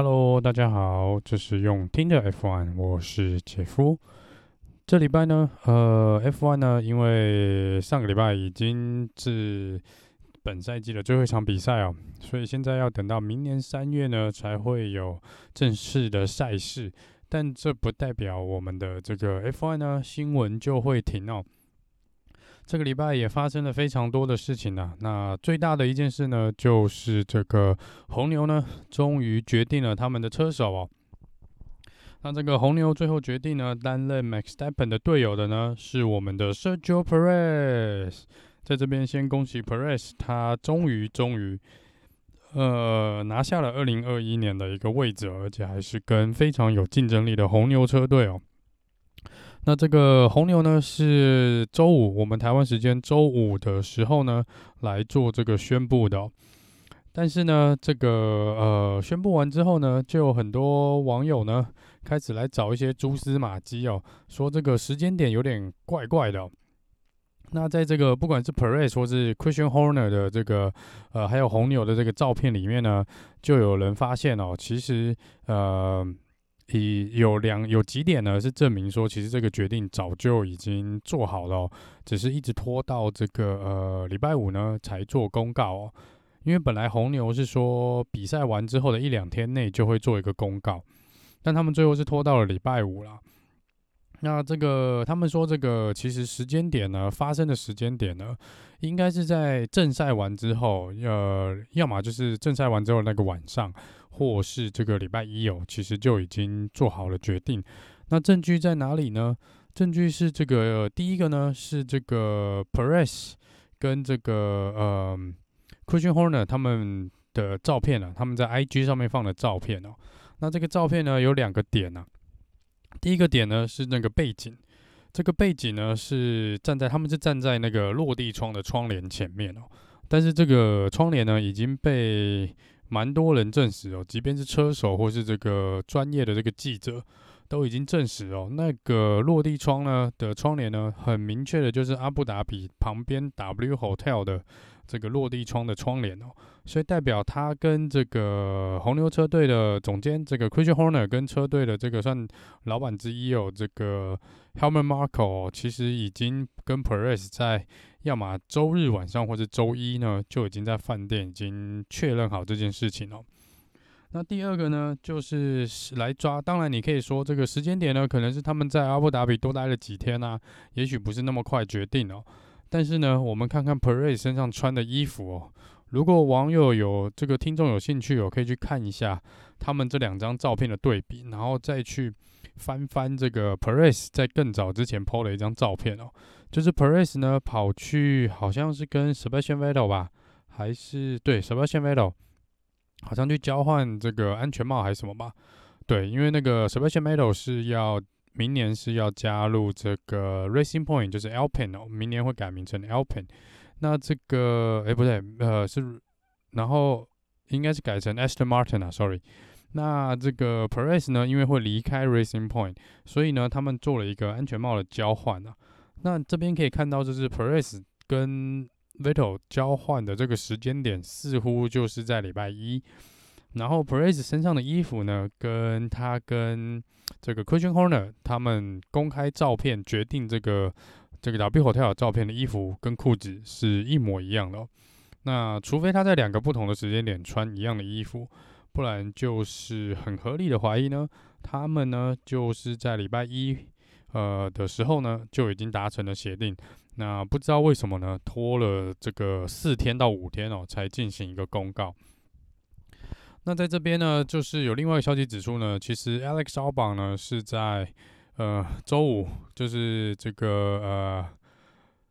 Hello，大家好，这是用听的 F1，我是杰夫。这礼拜呢，呃，F1 呢，因为上个礼拜已经是本赛季的最后一场比赛哦，所以现在要等到明年三月呢，才会有正式的赛事。但这不代表我们的这个 F1 呢，新闻就会停哦。这个礼拜也发生了非常多的事情呢、那最大的一件事呢，就是这个红牛呢，终于决定了他们的车手哦。那这个红牛最后决定呢，担任 Max Verstappen 的队友的呢，是我们的 Sergio Perez。在这边先恭喜 Perez，他终于终于，呃，拿下了二零二一年的一个位置，而且还是跟非常有竞争力的红牛车队哦。那这个红牛呢，是周五，我们台湾时间周五的时候呢，来做这个宣布的。但是呢，这个呃宣布完之后呢，就有很多网友呢开始来找一些蛛丝马迹哦，说这个时间点有点怪怪的。那在这个不管是 Perez 或是 Christian Horner 的这个呃，还有红牛的这个照片里面呢，就有人发现哦，其实呃。以有两有几点呢，是证明说，其实这个决定早就已经做好了，只是一直拖到这个呃礼拜五呢才做公告哦。因为本来红牛是说比赛完之后的一两天内就会做一个公告，但他们最后是拖到了礼拜五了。那这个他们说这个其实时间点呢，发生的时间点呢，应该是在正赛完之后，呃，要么就是正赛完之后那个晚上。或是这个礼拜一哦，其实就已经做好了决定。那证据在哪里呢？证据是这个、第一个呢，是这个 Perez 跟这个呃 Christian Horner 他们的照片啊，他们在 IG 上面放的照片哦。那这个照片呢，有两个点啊。第一个点呢是那个背景，这个背景呢是站在他们是站在那个落地窗的窗帘前面哦，但是这个窗帘呢已经被蛮多人证实哦，即便是车手或是这个专业的这个记者，都已经证实哦，那个落地窗呢的窗帘呢，很明确的就是阿布达比旁边 W Hotel 的这个落地窗的窗帘哦，所以代表他跟这个红牛车队的总监这个 Christian Horner 跟车队的这个算老板之一哦，这个 Helmut Marko 其实已经跟 Perez 在。要么周日晚上或者周一呢，就已经在饭店已经确认好这件事情了。那第二个呢，就是来抓。当然，你可以说这个时间点呢，可能是他们在阿布达比多待了几天啊，也许不是那么快决定哦。但是呢，我们看看 Perez 身上穿的衣服哦。如果网友有这个听众有兴趣哦，可以去看一下他们这两张照片的对比，然后再去翻翻这个 Perez 在更早之前 PO 的一张照片哦。就是 Perez 呢，跑去好像是跟 Sebastian Vettel 吧，还是对 Sebastian Vettel，好像去交换这个安全帽还是什么吧？对，因为那个 Sebastian Vettel 是要明年是要加入这个 Racing Point，就是 Alpine 哦，明年会改名成 Alpine。那这个哎不对，呃是，然后应该是改成 Aston Martin 啊，Sorry。那这个 Perez 呢，因为会离开 Racing Point，所以呢，他们做了一个安全帽的交换啊。那这边可以看到，就是 Perez 跟 Vettel 交换的这个时间点，似乎就是在礼拜一。然后 Perez 身上的衣服呢，跟他跟这个 Christian Horner 他们公开照片决定这个这个 W Hotel 照片的衣服跟裤子是一模一样的。那除非他在两个不同的时间点穿一样的衣服，不然就是很合理的怀疑呢，他们呢就是在礼拜一。呃的时候呢，就已经达成了协定。那不知道为什么呢，拖了这个四天到五天哦，才进行一个公告。那在这边呢，就是有另外一个消息指出呢，其实 Alex Albon 呢是在呃周五，就是这个呃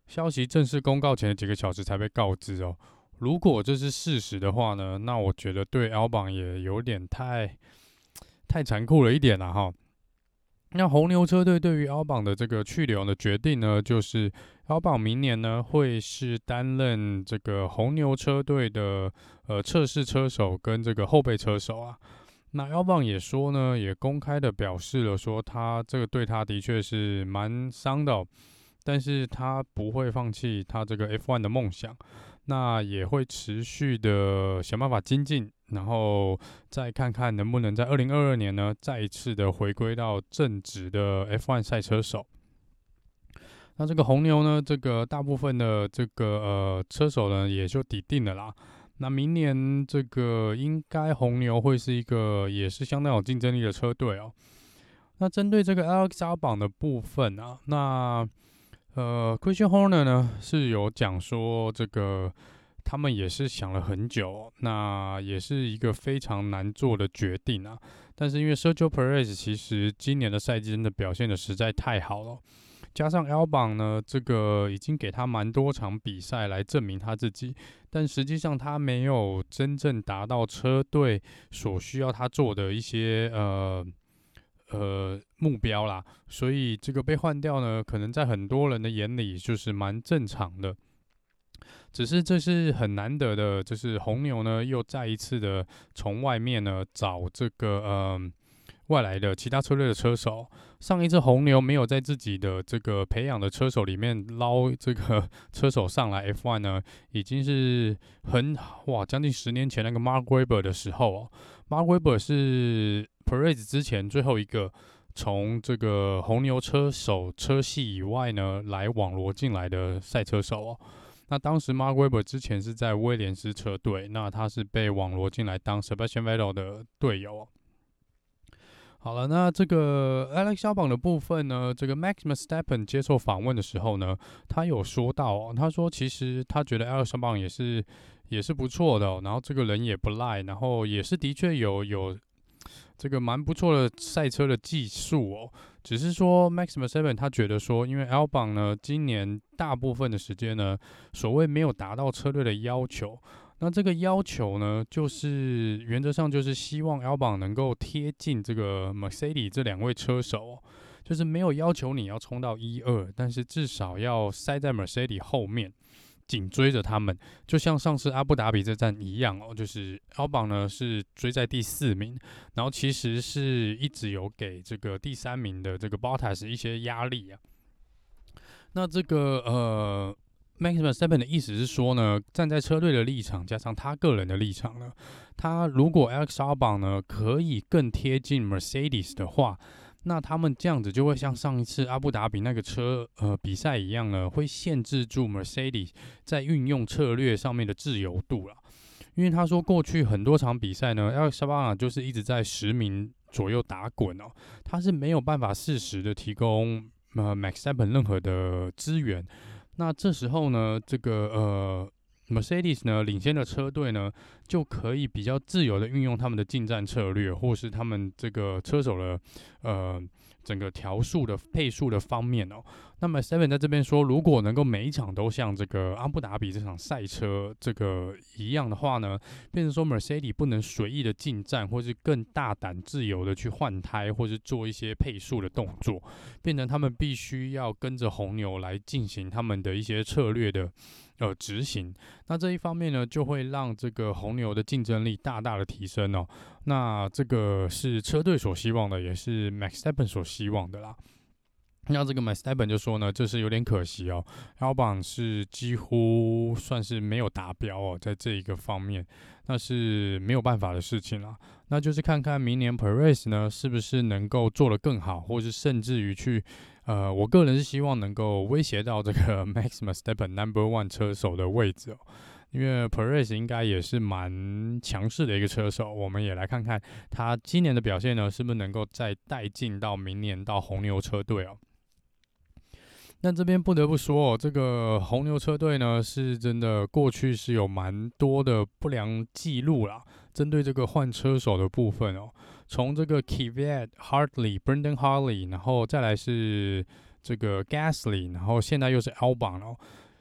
消息正式公告前的几个小时才被告知哦。如果这是事实的话呢，那我觉得对 Albon 也有点太太残酷了一点了哈。那红牛车队对于 Albon 的这个去留的决定呢，就是 Albon 明年呢会是担任这个红牛车队的呃测试车手跟这个后备车手啊。那 Albon 也说呢，也公开的表示了说，他这个对他的确是蛮伤的，但是他不会放弃他这个 F1 的梦想，那也会持续的想办法精进，然后再看看能不能在二零二二年呢，再一次的回归到正直的 F1 赛车手。那这个红牛呢，这个大部分的这个呃车手呢，也就底定了啦。那明年这个应该红牛会是一个也是相当有竞争力的车队哦。那针对这个 Alex Albon 的部分啊，那呃 Christian Horner 呢是有讲说这个他们也是想了很久，那也是一个非常难做的决定啊。但是因为 Sergio Perez 其实今年的赛季真的表现的实在太好了。加上 Albon 呢，这个已经给他蛮多场比赛来证明他自己，但实际上他没有真正达到车队所需要他做的一些呃呃目标啦，所以这个被换掉呢，可能在很多人的眼里就是蛮正常的。只是这是很难得的，就是红牛呢又再一次的从外面呢找这个呃。外来的其他车队的车手，上一次红牛没有在自己的这个培养的车手里面捞这个 车手上来 F1 呢，已经是很哇将近十年前那个 Mark Webber 的时候哦。Mark Webber 是 Perez 之前最后一个从这个红牛车手车系以外呢来网罗进来的赛车手哦。那当时 Mark Webber 之前是在威廉斯车队，那他是被网罗进来当 Sebastian Vettel 的队友。好了，那这个 Alex 小榜的部分呢，这个 Max Verstappen 接受访问的时候呢，他有说到哦，他说其实他觉得 Alex Albon 也是也是不错的哦，然后这个人也不赖，然后也是的确有有这个蛮不错的赛车的技术哦，只是说 Max Verstappen 他觉得说，因为 Albon 呢今年大部分的时间呢，所谓没有达到车队的要求。那这个要求呢，就是原则上就是希望 Albon 能够贴近这个 Mercedes 这两位车手，就是没有要求你要冲到一二，但是至少要塞在 Mercedes 后面，紧追着他们，就像上次阿布达比这站一样哦，就是 Albon 呢是追在第四名，然后其实是一直有给这个第三名的这个 Bottas 一些压力啊。那这个呃。Max Verstappen 的意思是说呢，站在车队的立场，加上他个人的立场呢，他如果 Alex Albon 呢可以更贴近 Mercedes 的话，那他们这样子就会像上一次阿布达比那个车呃比赛一样呢，会限制住 Mercedes 在运用策略上面的自由度了。因为他说过去很多场比赛呢，Alex Albon 就是一直在十名左右打滚哦，他是没有办法适时的提供呃 Max Verstappen 任何的资源。那这时候呢，这个呃，Mercedes 呢领先的车队呢，就可以比较自由的运用他们的进站策略，或是他们这个车手的呃。整个调速的配速的方面哦，那么 Seven 在这边说，如果能够每一场都像这个阿布达比这场赛车这个一样的话呢，变成说 Mercedes 不能随意的进站，或是更大胆自由的去换胎，或是做一些配速的动作，变成他们必须要跟着红牛来进行他们的一些策略的。呃，执行，那这一方面呢，就会让这个红牛的竞争力大大的提升哦。那这个是车队所希望的，也是 Max Verstappen 所希望的啦。那这个 Max Verstappen 就说呢，这是有点可惜哦，Albon 是几乎算是没有达标哦，在这一个方面，那是没有办法的事情啦。那就是看看明年 Perez 呢，是不是能够做得更好，或是甚至于去。呃，我个人是希望能够威胁到这个 Max Verstappen Number One 车手的位置哦，因为 Perez 应该也是蛮强势的一个车手，我们也来看看他今年的表现呢，是不是能够再带进到明年到红牛车队哦。那这边不得不说哦，这个红牛车队呢，是真的过去是有蛮多的不良记录啦，针对这个换车手的部分哦。从这个 Kvyat、Hartley、Brendan Hartley，然后再来是这个 Gasly，然后现在又是 Albon 哦，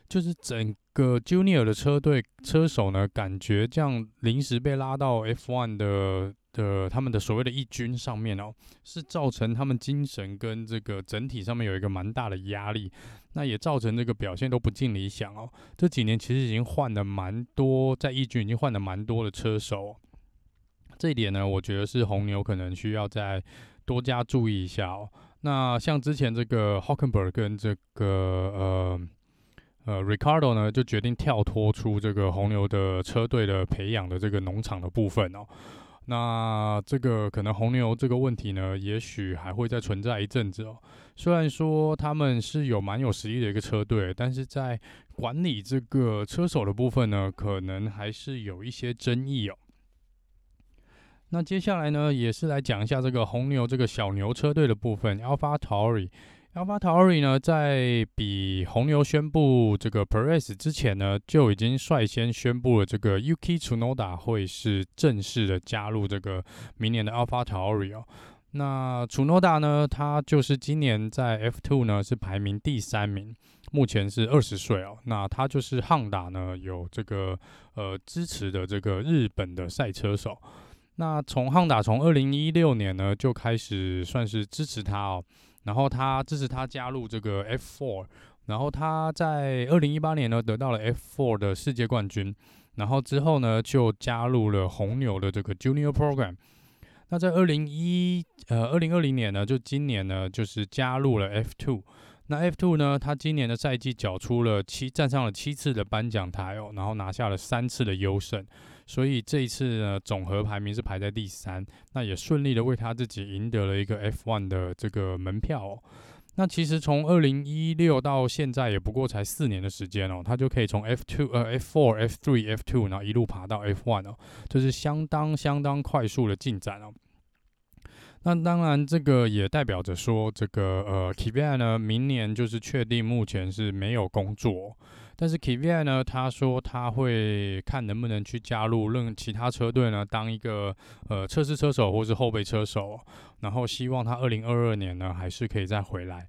就是整个 Junior 的车队车手呢，感觉这样临时被拉到 F1 的的他们的所谓的一军上面哦，是造成他们精神跟这个整体上面有一个蛮大的压力，那也造成这个表现都不尽理想哦。这几年其实已经换了蛮多，在一军已经换了蛮多的车手。这一点呢，我觉得是红牛可能需要再多加注意一下哦。那像之前这个 Hockenberg 跟这个呃呃，Ricardo 呢就决定跳脱出这个红牛的车队的培养的这个农场的部分哦。那这个可能红牛这个问题呢，也许还会再存在一阵子哦。虽然说他们是有蛮有实力的一个车队，但是在管理这个车手的部分呢，可能还是有一些争议哦。那接下来呢，也是来讲一下这个红牛这个小牛车队的部分，AlphaTauri。AlphaTauri 呢，在比红牛宣布这个 Perez 之前呢，就已经率先宣布了这个 Yuki Tsunoda 会是正式的加入这个明年的 AlphaTauri 哦。那 Tsunoda 呢，他就是今年在 F2 呢是排名第三名，目前是二十岁哦。那他就是汉达呢有这个呃支持的这个日本的赛车手。那从汉达从二零一六年呢就开始算是支持他哦。然后他支持他加入这个 F4，然后他在二零一八年呢得到了 F4 的世界冠军，然后之后呢就加入了红牛的这个 Junior Program。那在二零一呃二零二零年呢，就今年呢就是加入了 F Two。那 F Two 呢，他今年的赛季缴出了七站上了七次的颁奖台哦，然后拿下了三次的优胜。所以这一次呢，总和排名是排在第三，那也顺利的为他自己赢得了一个 F1 的这个门票哦。那其实从二零一六到现在也不过才四年的时间哦，他就可以从 F2 呃 F4、F3、F2，然后一路爬到 F1 哦，这是相当相当快速的进展哦。那当然，这个也代表着说，这个呃 Kvyat 呢，明年就是确定目前是没有工作。但是 Kvyat 呢，他说他会看能不能去加入任其他车队呢，当一个呃测试车手或是后备车手，然后希望他二零二二年呢还是可以再回来。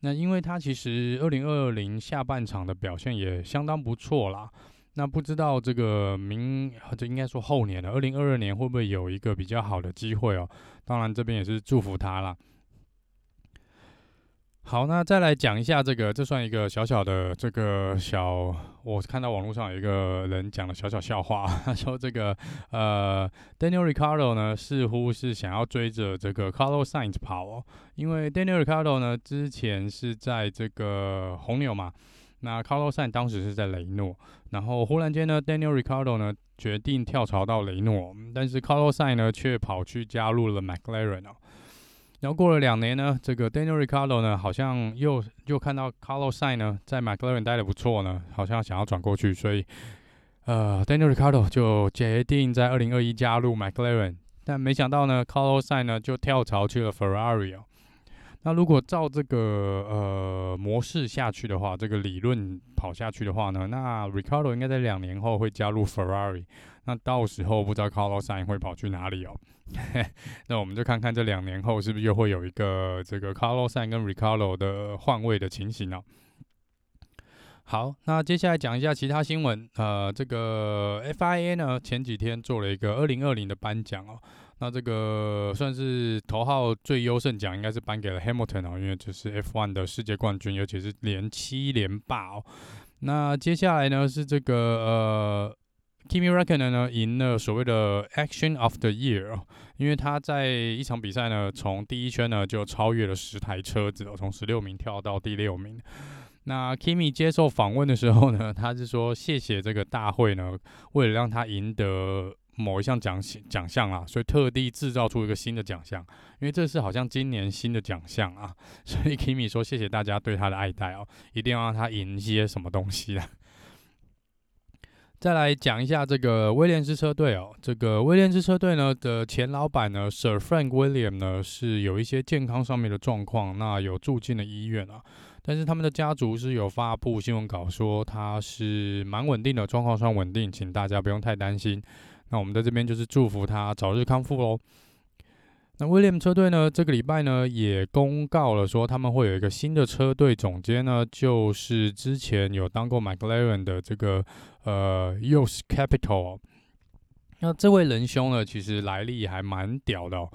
那因为他其实二零二零下半场的表现也相当不错啦。那不知道这个明，这应该说后年了，二零二二年会不会有一个比较好的机会哦？当然这边也是祝福他啦。好，那再来讲一下这个，这算一个小小的这个小，我看到网络上有一个人讲了小小笑话，他说这个呃，Daniel r i c a r d o 呢似乎是想要追着这个 Carlos Sainz 跑哦，因为 Daniel r i c a r d o 呢之前是在这个红牛嘛，那 Carlos Sainz 当时是在雷诺，然后忽然间呢，Daniel r i c a r d o 呢决定跳槽到雷诺，但是 Carlos Sainz 呢却跑去加入了 McLaren 哦。然后过了两年呢，这个 Daniel r i c a r d o 呢，好像又又看到 Carlos Sainz 呢，在 McLaren 待得不错呢，好像想要转过去，所以呃，Daniel r i c a r d o 就决定在二零二一加入 McLaren，但没想到呢，Carlos Sainz 呢就跳槽去了 Ferrari 哦。那如果照这个呃模式下去的话，这个理论跑下去的话呢，那 r i c a r d o 应该在两年后会加入 Ferrari，那到时候不知道 Carlos Sain 会跑去哪里哦。那我们就看看这两年后是不是又会有一个这个 Carlos Sain 跟 Riccardo 的换位的情形呢？好，那接下来讲一下其他新闻。呃，这个 FIA 呢前几天做了一个二零二零的颁奖哦。那这个算是头号最优胜奖，应该是颁给了 Hamilton 哦，因为这是 F1 的世界冠军，尤其是连七连霸哦。那接下来呢是这个呃。Kimi Räikkönen 呢赢了所谓的 Action of the Year 哦，因为他在一场比赛呢，从第一圈呢就超越了十台车子哦，从十六名跳到第六名。那 Kimi 接受访问的时候呢，他是说谢谢这个大会呢，为了让他赢得某一项奖奖项啊，所以特地制造出一个新的奖项，因为这是好像今年新的奖项啊，所以 Kimi 说谢谢大家对他的爱戴哦，一定要让他赢一些什么东西啊。再来讲一下这个威廉斯车队哦，这个威廉斯车队呢的前老板呢，Sir Frank William 呢是有一些健康上面的状况，那有住进了医院啊。但是他们的家族是有发布新闻稿说他是蛮稳定的，状况算稳定，请大家不用太担心。那我们在这边就是祝福他早日康复喽。那威廉车队呢，这个礼拜呢也公告了说他们会有一个新的车队总监呢，就是之前有当过 McLaren 的这个呃 Yos Capital。那这位仁兄呢，其实来历还蛮屌的哦，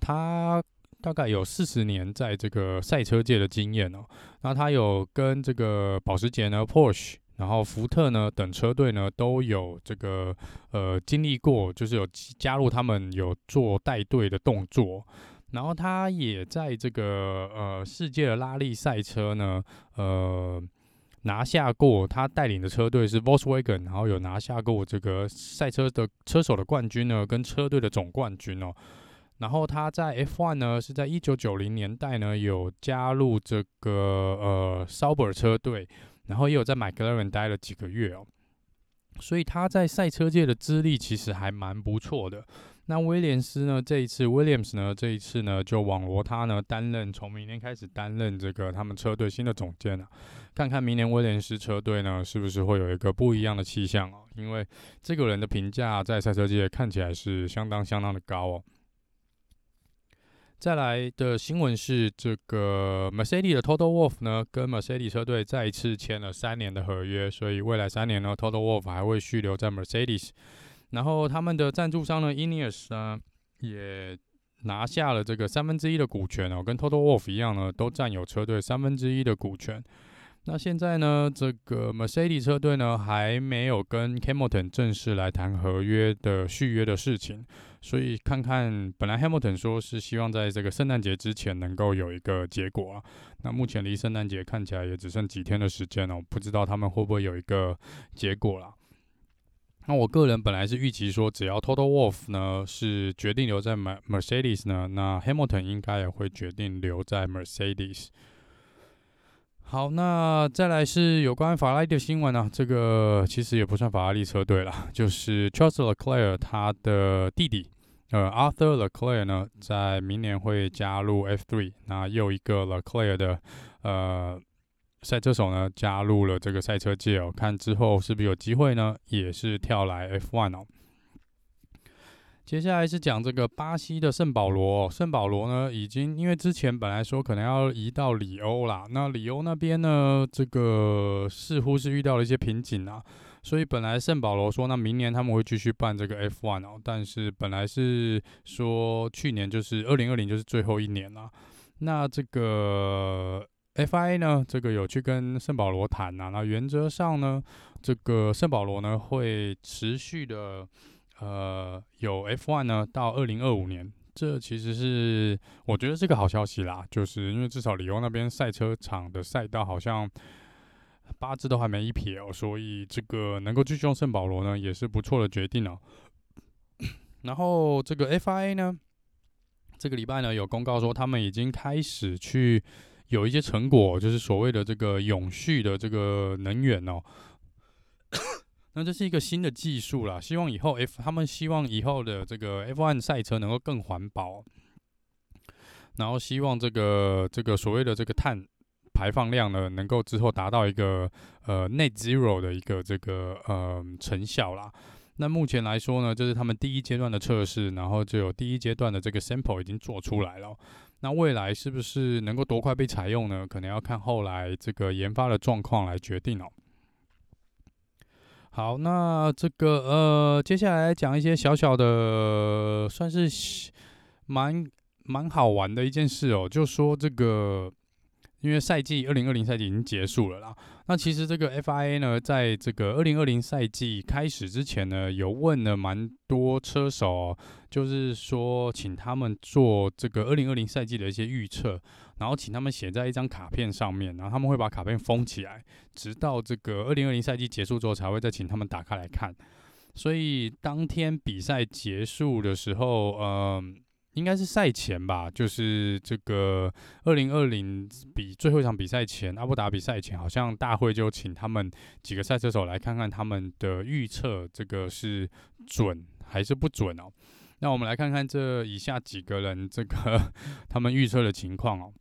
他大概有四十年在这个赛车界的经验哦。那他有跟这个保时捷呢 Porsche。然后福特呢等车队呢都有这个呃经历过，就是有加入他们有做带队的动作。然后他也在这个呃世界的拉力赛车呢，呃拿下过，他带领的车队是 Volkswagen，然后有拿下过这个赛车的车手的冠军呢，跟车队的总冠军哦。然后他在 F1 呢，是在一九九零年代呢，有加入这个呃 Sauber 车队，然后也有在 McLaren 待了几个月哦。所以他在赛车界的资历其实还蛮不错的。那威廉斯呢，这一次 Williams 呢，这一次呢就网罗他呢担任，从明年开始担任这个他们车队新的总监啊，看看明年威廉斯车队呢是不是会有一个不一样的气象哦。因为这个人的评价在赛车界看起来是相当相当的高哦。再来的新闻是，这个 Mercedes 的 Total Wolf 呢，跟 Mercedes 车队再一次签了三年的合约，所以未来三年呢，Total Wolf 还会续留在 Mercedes。然后他们的赞助商呢，Ineos 呢，也拿下了这个三分之一的股权哦，跟 Total Wolf 一样呢，都占有车队三分之一的股权。那现在呢，这个 Mercedes 车队呢还没有跟 Hamilton 正式来谈合约的续约的事情，所以看看本来 Hamilton 说是希望在这个圣诞节之前能够有一个结果啊，那目前离圣诞节看起来也只剩几天的时间了哦，不知道他们会不会有一个结果啦。那我个人本来是预期说，只要 Total Wolff 呢是决定留在 Mercedes 呢，那 Hamilton 应该也会决定留在 Mercedes。好，那再来是有关法拉利的新闻呢、啊。这个其实也不算法拉利车队了，就是 Charles Leclerc 他的弟弟，呃，Arthur Leclerc 呢，在明年会加入 F3。那又一个 Leclerc 的呃赛车手呢，加入了这个赛车界哦，看之后是不是有机会呢，也是跳来 F1 哦。接下来是讲这个巴西的圣保罗，圣保罗呢，已经因为之前本来说可能要移到里欧啦，那里欧那边呢，这个似乎是遇到了一些瓶颈啊，所以本来圣保罗说，那明年他们会继续办这个 F1 哦，但是本来是说去年就是二零二零就是最后一年了，那这个 FIA 呢，这个有去跟圣保罗谈啊，那原则上呢，这个圣保罗呢会持续的。呃，有 F1 呢，到二零二五年，这其实是我觉得是个好消息啦，就是因为至少里欧那边赛车场的赛道好像八字都还没一撇哦，所以这个能够继续用圣保罗呢，也是不错的决定哦。然后这个 FIA 呢，这个礼拜呢有公告说他们已经开始去有一些成果，就是所谓的这个永续的这个能源哦。那这是一个新的技术啦，希望以后 F 他们希望以后的这个 F1 赛车能够更环保，然后希望这个这个所谓的这个碳排放量呢，能够之后达到一个呃 Net Zero 的一个这个呃成效啦。那目前来说呢，这是他们第一阶段的测试，然后就有第一阶段的这个 sample 已经做出来了。那未来是不是能够多快被采用呢？可能要看后来这个研发的状况来决定哦。好，那这个呃，接下来讲一些小小的，算是蛮蛮好玩的一件事哦，就说这个。因为赛季二零二零赛季已经结束了啦，那其实这个 FIA 呢，在这个二零二零赛季开始之前呢，有问了蛮多车手，就是说请他们做这个二零二零赛季的一些预测，然后请他们写在一张卡片上面，然后他们会把卡片封起来，直到这个二零二零赛季结束之后，才会再请他们打开来看。所以当天比赛结束的时候，嗯。应该是赛前吧，就是这个二零二零比最后一场比赛前，阿布达比赛前，好像大会就请他们几个赛车手来看看他们的预测，这个是准还是不准哦？那我们来看看这以下几个人这个 他们预测的情况哦。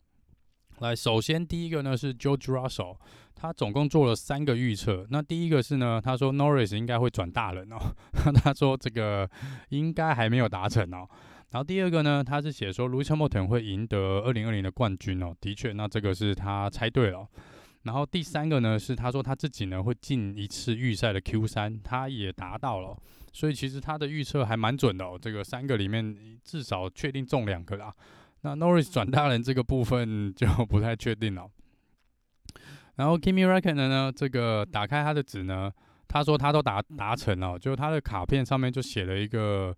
来，首先第一个呢是 George Russell，他总共做了三个预测。那第一个是呢，他说 Norris 应该会转大人哦，他说这个应该还没有达成哦。然后第二个呢，他是写说 Lewis Hamilton 会赢得二零二零的冠军哦，的确，那这个是他猜对了。然后第三个呢，是他说他自己呢会进一次预赛的 Q 三，他也达到了，所以其实他的预测还蛮准的哦。这个三个里面至少确定中两个啦。那 Norris 转大人这个部分就不太确定了。然后 Kimi Räikkönen 呢，这个打开他的纸呢，他说他都达达成了，就他的卡片上面就写了一个。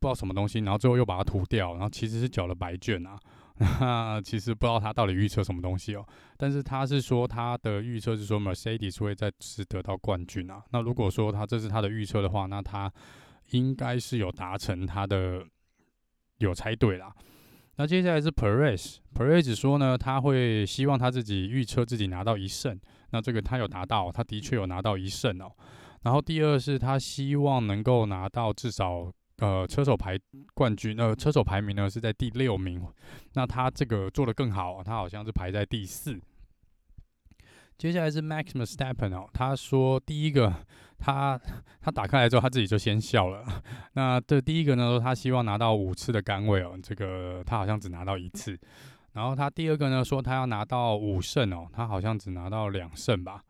不知道什么东西，然后最后又把它涂掉，然后其实是缴了白卷啊。那其实不知道他到底预测什么东西哦。但是他是说他的预测是说 Mercedes 会再次得到冠军啊。那如果说他这是他的预测的话，那他应该是有达成他的有猜对啦。那接下来是 Perez，Perez 说呢，他会希望他自己预测自己拿到一胜。那这个他有达到，他的确有拿到一胜哦。然后第二是他希望能够拿到至少呃车手排冠军，呃车手排名呢是在第六名。那他这个做得更好，他好像是排在第四。接下来是 Max Verstappen 哦，他说第一个他他打开来之后他自己就先笑了。那这第一个呢，他希望拿到五次的杆位哦，这个他好像只拿到一次。然后他第二个呢，说他要拿到五胜哦，他好像只拿到两胜吧，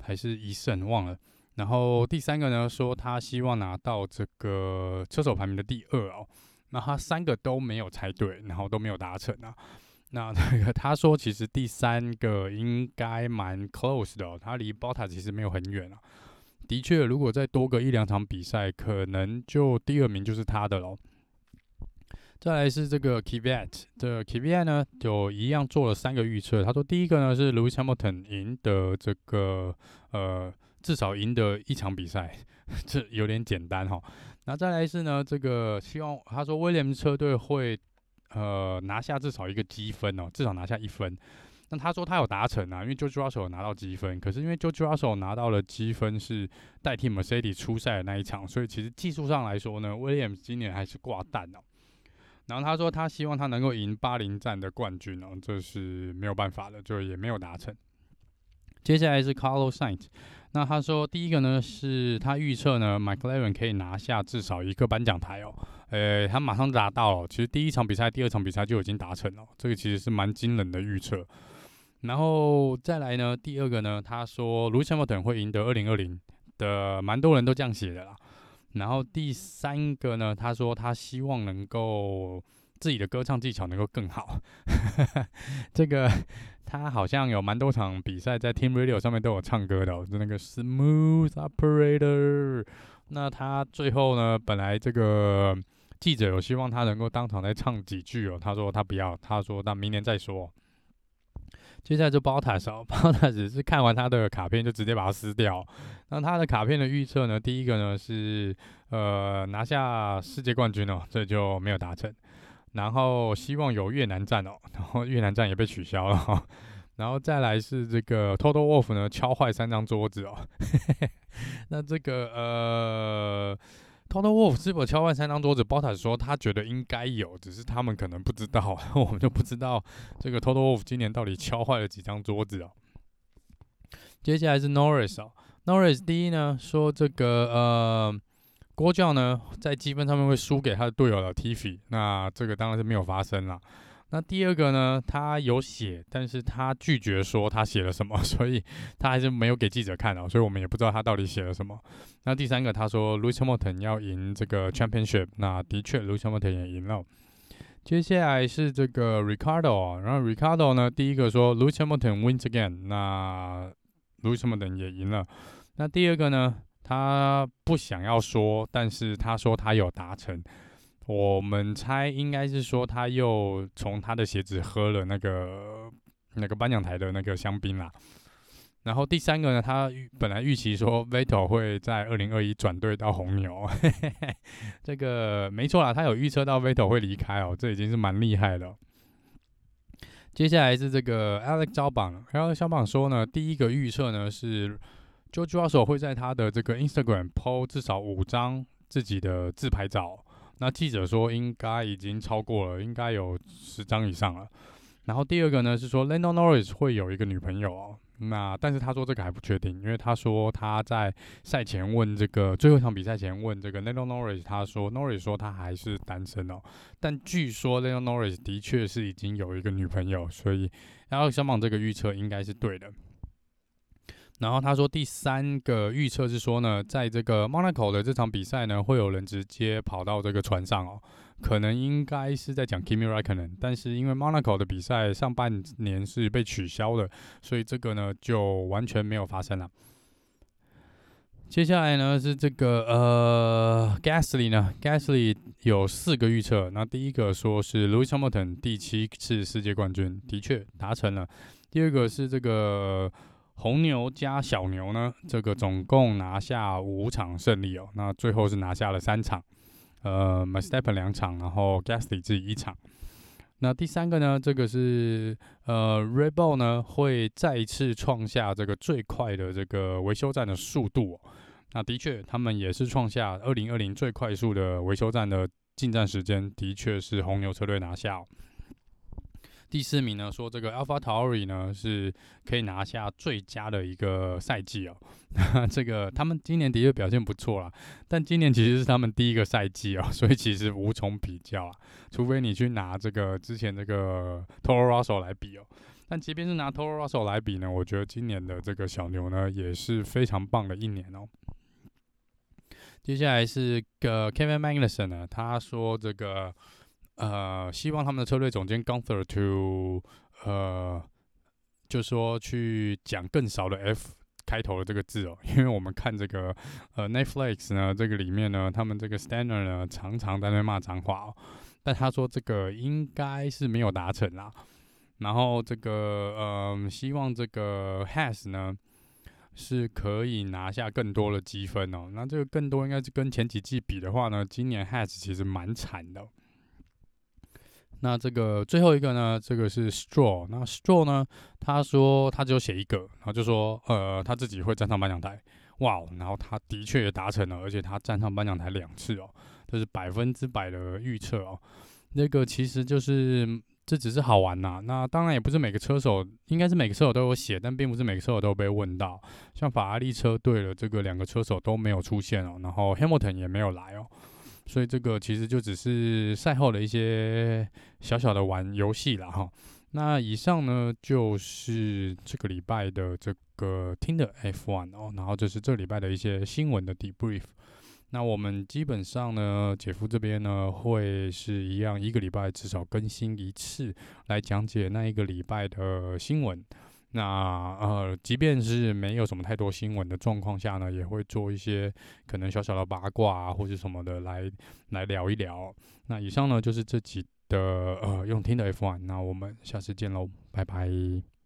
还是一胜忘了。然后第三个呢，说他希望拿到这个车手排名的第二哦。那他三个都没有猜对，然后都没有达成啊。那那个他说其实第三个应该蛮 close 的哦，他离 Botta 其实没有很远啊。的确，如果再多个一两场比赛，可能就第二名就是他的喽。再来是这个 Kvyat 的 Kvyat 呢，就一样做了三个预测。他说第一个呢是 Lewis Hamilton 赢得这个呃至少赢得一场比赛，这有点简单哈。那再来是呢这个希望他说威廉姆车队会呃拿下至少一个积分哦，至少拿下一分。那他说他有达成啊，因为 Jojo Russell 拿到积分，可是因为 Jojo Russell 拿到了积分是代替 Mercedes 出赛的那一场，所以其实技术上来说呢，Williams 今年还是挂蛋哦。然后他说，他希望他能够赢巴林站的冠军哦，这是没有办法的，就也没有达成。接下来是 Carlos Sainz，那他说第一个呢是他预测呢，McLaren 可以拿下至少一个颁奖台哦，诶，他马上达到了，其实第一场比赛、第二场比赛就已经达成了，这个其实是蛮惊人的预测。然后再来呢，第二个呢，他说 Lewis Hamilton 会赢得二零二零的，蛮多人都这样写的啦。然后第三个呢，他说他希望能够自己的歌唱技巧能够更好。这个他好像有蛮多场比赛在 Team Radio 上面都有唱歌的，就那个 Smooth Operator。那他最后呢，本来这个记者有希望他能够当场再唱几句哦，他说他不要，他说那明年再说。接下来就 Bottas，Bottas 只是看完他的卡片就直接把它撕掉。那他的卡片的预测呢？第一个呢是呃拿下世界冠军哦，这就没有达成。然后希望有越南站哦，然后越南站也被取消了。然后再来是这个 Total Wolf 呢敲坏三张桌子哦。那这个呃。Total Wolf 是否敲坏三张桌子？Bota 说他觉得应该有，只是他们可能不知道，我们就不知道这个 Total Wolf 今年到底敲坏了几张桌子啊。接下来是 Norris 啊，Norris 第一呢说这个呃郭教呢在积分上面会输给他的队友的 Tiffy，那这个当然是没有发生了。那第二个呢，他有写，但是他拒绝说他写了什么，所以他还是没有给记者看哦，所以我们也不知道他到底写了什么。那第三个，他说 Lewis Hamilton 要赢这个 Championship，那的确 Lewis Hamilton 也赢了。接下来是这个 Ricardo，然后 Ricardo 呢，第一个说 Lewis Hamilton wins again，那 Lewis Hamilton 也赢了。那第二个呢，他不想要说，但是他说他有达成。我们猜应该是说他又从他的鞋子喝了那个那个颁奖台的那个香槟啦。然后第三个呢，他本来预期说 Vettel 会在二零二一转队到红牛，嘿嘿嘿，这个没错啦，他有预测到 Vettel 会离开哦，这已经是蛮厉害的。接下来是这个 Alex 小榜，Alex 小榜说呢，第一个预测呢是 George Russell 会在他的这个 Instagram 抛至少五张自己的自拍照。那记者说应该已经超过了，应该有十张以上了。然后第二个呢是说，Lando Norris 会有一个女朋友哦。那但是他说这个还不确定，因为他说他在赛前问这个最后一场比赛前问这个 Lando Norris，他说 Norris 说他还是单身哦。但据说 Lando Norris 的确是已经有一个女朋友，所以然后小马这个预测应该是对的。然后他说，第三个预测是说呢，在这个 Monaco 的这场比赛呢，会有人直接跑到这个船上哦，可能应该是在讲 Kimi Raikkonen，但是因为 Monaco 的比赛上半年是被取消的，所以这个呢就完全没有发生了。接下来呢是这个呃，Gasly 呢，Gasly 有四个预测。那第一个说是 Lewis Hamilton 第七次世界冠军，的确达成了。第二个是这个红牛加小牛呢，这个总共拿下五场胜利哦。那最后是拿下了三场，呃 m a s t e p p e n 两场，然后 Gasly 自己一场。那第三个呢，这个是呃，Red Bull 呢会再次创下这个最快的这个维修站的速度哦。那的确，他们也是创下二零二零最快速的维修站的进站时间，的确是红牛车队拿下。第四名呢，说这个 AlphaTauri 呢是可以拿下最佳的一个赛季哦。这个他们今年的确表现不错啦，但今年其实是他们第一个赛季哦，所以其实无从比较啊。除非你去拿这个之前这个 Toro Rosso 来比哦。但即便是拿 Toro Rosso 来比呢，我觉得今年的这个小牛呢也是非常棒的一年哦。接下来是个 Kevin Magnussen 呢，他说这个。呃，希望他们的策略总监 Gunther to 呃，就说去讲更少的 F 开头的这个字哦，因为我们看这个呃 Netflix 呢，这个里面呢，他们这个 Steiner 呢常常在那骂脏话哦，但他说这个应该是没有达成啦。然后这个呃，希望这个 Has 呢是可以拿下更多的积分哦。那这个更多应该是跟前几季比的话呢，今年 Has 其实蛮惨的。那这个最后一个呢，这个是 Straw。那 Straw 呢，他说他只有写一个，然后就说呃他自己会站上颁奖台，哇，然后他的确也达成了，而且他站上颁奖台两次哦，这是百分之百的预测哦。那个其实就是这只是好玩呐。那当然也不是每个车手，应该是每个车手都有写，但并不是每个车手都被问到。像法拉利车队的这个两个车手都没有出现哦，然后 Hamilton 也没有来哦。所以这个其实就只是赛后的一些小小的玩游戏了哈。那以上呢就是这个礼拜的这个听的 F1 哦，然后就是这礼拜的一些新闻的 debrief。那我们基本上呢，姐夫这边呢会是一样，一个礼拜至少更新一次，来讲解那一个礼拜的新闻。那呃，即便是没有什么太多新闻的状况下呢，也会做一些可能小小的八卦啊，或者什么的来来聊一聊。那以上呢就是这集的呃用听的 F one，那我们下次见喽，拜拜。